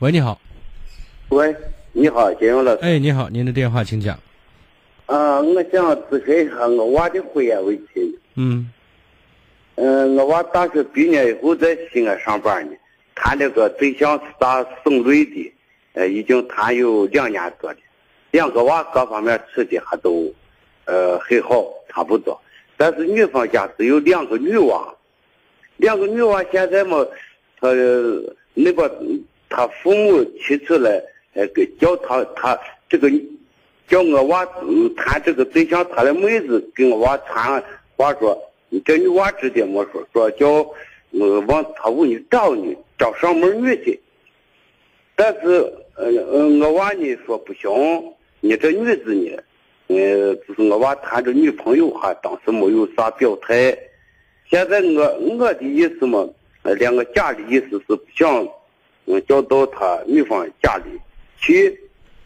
喂，你好。喂，你好，金勇老师。哎，你好，您的电话请讲。啊，我想咨询一下我娃的婚姻问题。嗯嗯，我娃大学毕业以后在西安上班呢，谈了个对象是打省内的，呃，已经谈有两年多了，两个娃各方面处的还都，呃，很好，差不多。但是女方家只有两个女娃，两个女娃现在嘛，他那个他父母提出来，呃，给叫他他这个叫我娃谈这个对象，他的妹子给我娃传话说。你这女娃直接没说，说叫我往他屋里找你，找上门女的。但是呃呃我娃呢说不行，你这女子呢，呃就是我娃谈着女朋友哈，当时没有啥表态。现在我我的意思嘛，呃两个家的意思是不想嗯叫到他女方家里去。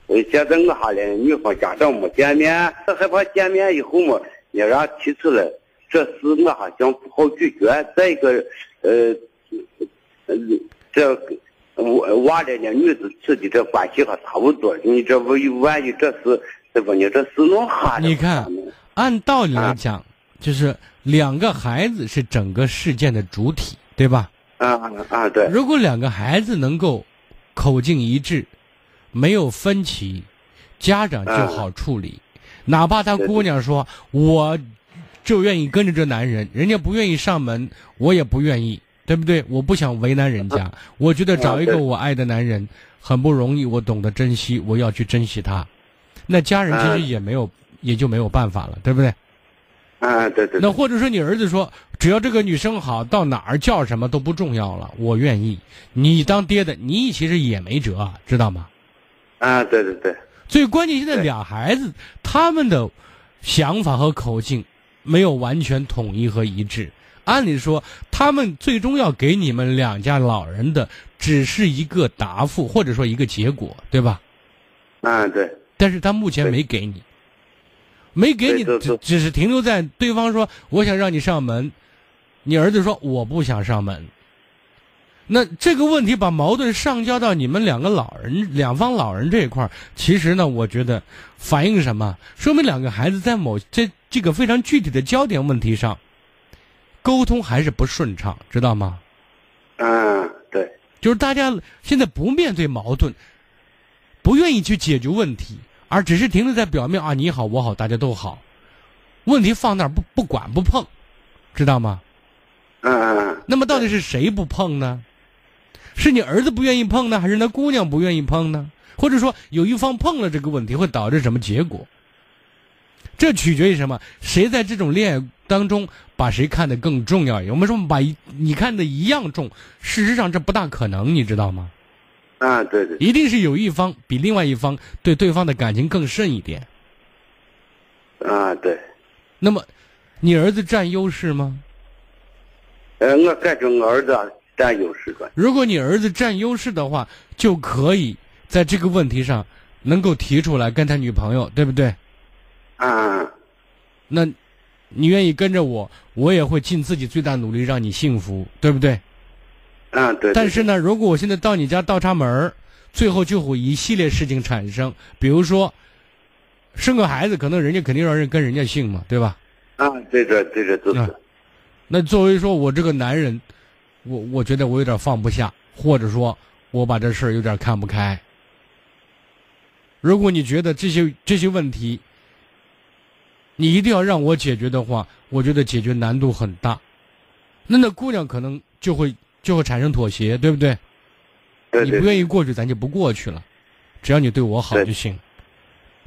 呃现在我还连女方家长没见面，他害怕见面以后嘛，你让提出来。这事我好像不好拒绝。再一个，呃，这娃娃的那女子处的这关系还差不多。你这万一万一这事，这不你这事弄哈你看，按道理来讲，就是两个孩子是整个事件的主体，对吧？啊啊对。如果两个孩子能够口径一致，没有分歧，家长就好处理。哪怕他姑娘说我。就愿意跟着这男人，人家不愿意上门，我也不愿意，对不对？我不想为难人家，我觉得找一个我爱的男人很不容易，我懂得珍惜，我要去珍惜他。那家人其实也没有，也就没有办法了，对不对？啊，对对。那或者说你儿子说，只要这个女生好，到哪儿叫什么都不重要了，我愿意。你当爹的，你其实也没辙，知道吗？啊，对对对。最关键现在俩孩子他们的想法和口径。没有完全统一和一致。按理说，他们最终要给你们两家老人的只是一个答复，或者说一个结果，对吧？啊，对。但是他目前没给你，没给你，只只是停留在对方说我想让你上门，你儿子说我不想上门。那这个问题把矛盾上交到你们两个老人两方老人这一块儿，其实呢，我觉得反映什么？说明两个孩子在某这这个非常具体的焦点问题上，沟通还是不顺畅，知道吗？嗯，对，就是大家现在不面对矛盾，不愿意去解决问题，而只是停留在表面啊，你好我好大家都好，问题放那儿不不管不碰，知道吗？嗯嗯。那么到底是谁不碰呢？是你儿子不愿意碰呢，还是那姑娘不愿意碰呢？或者说有一方碰了这个问题会导致什么结果？这取决于什么？谁在这种恋爱当中把谁看得更重要？我们说把你看的一样重，事实上这不大可能，你知道吗？啊，对对，一定是有一方比另外一方对对方的感情更甚一点。啊，对。那么，你儿子占优势吗？呃，我感觉我儿子。占优势的。如果你儿子占优势的话，就可以在这个问题上能够提出来跟他女朋友，对不对？啊。那，你愿意跟着我，我也会尽自己最大努力让你幸福，对不对？啊，对。但是呢，如果我现在到你家倒插门最后就会一系列事情产生，比如说，生个孩子，可能人家肯定让人跟人家姓嘛，对吧？啊，对的对这都是。那作为说我这个男人。我我觉得我有点放不下，或者说我把这事儿有点看不开。如果你觉得这些这些问题，你一定要让我解决的话，我觉得解决难度很大。那那姑娘可能就会就会产生妥协，对不对？对你不愿意过去，咱就不过去了，只要你对我好就行。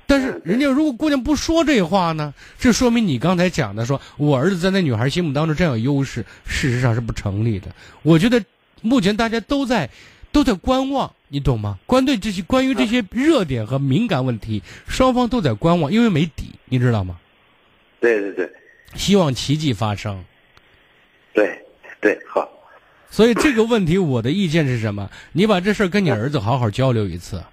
但是人家如果姑娘不说这话呢，这说明你刚才讲的说我儿子在那女孩心目当中占有优势，事实上是不成立的。我觉得目前大家都在都在观望，你懂吗？关对这些关于这些热点和敏感问题，双方都在观望，因为没底，你知道吗？对对对，希望奇迹发生。对对，好。所以这个问题，我的意见是什么？你把这事儿跟你儿子好好交流一次。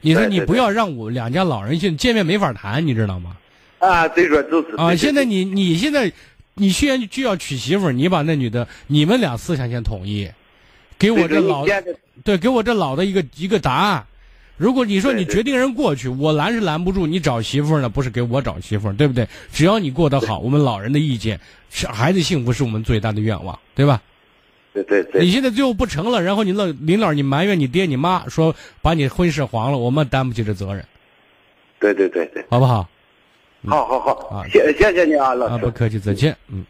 你说你不要让我两家老人现见面没法谈，你知道吗？啊，对说就是啊。现在你你现在你虽然就要娶媳妇儿，你把那女的你们俩思想先统一，给我这老对，给我这老的一个一个答案。如果你说你决定人过去，我拦是拦不住，你找媳妇儿呢，不是给我找媳妇儿，对不对？只要你过得好，我们老人的意见是孩子幸福是我们最大的愿望，对吧？对对你，现在最后不成了，然后你老林老你埋怨你爹你妈，说把你婚事黄了，我们担不起这责任，对对对对，好不好？好好好啊，谢谢谢你啊，老啊，师不。客气，再见，嗯。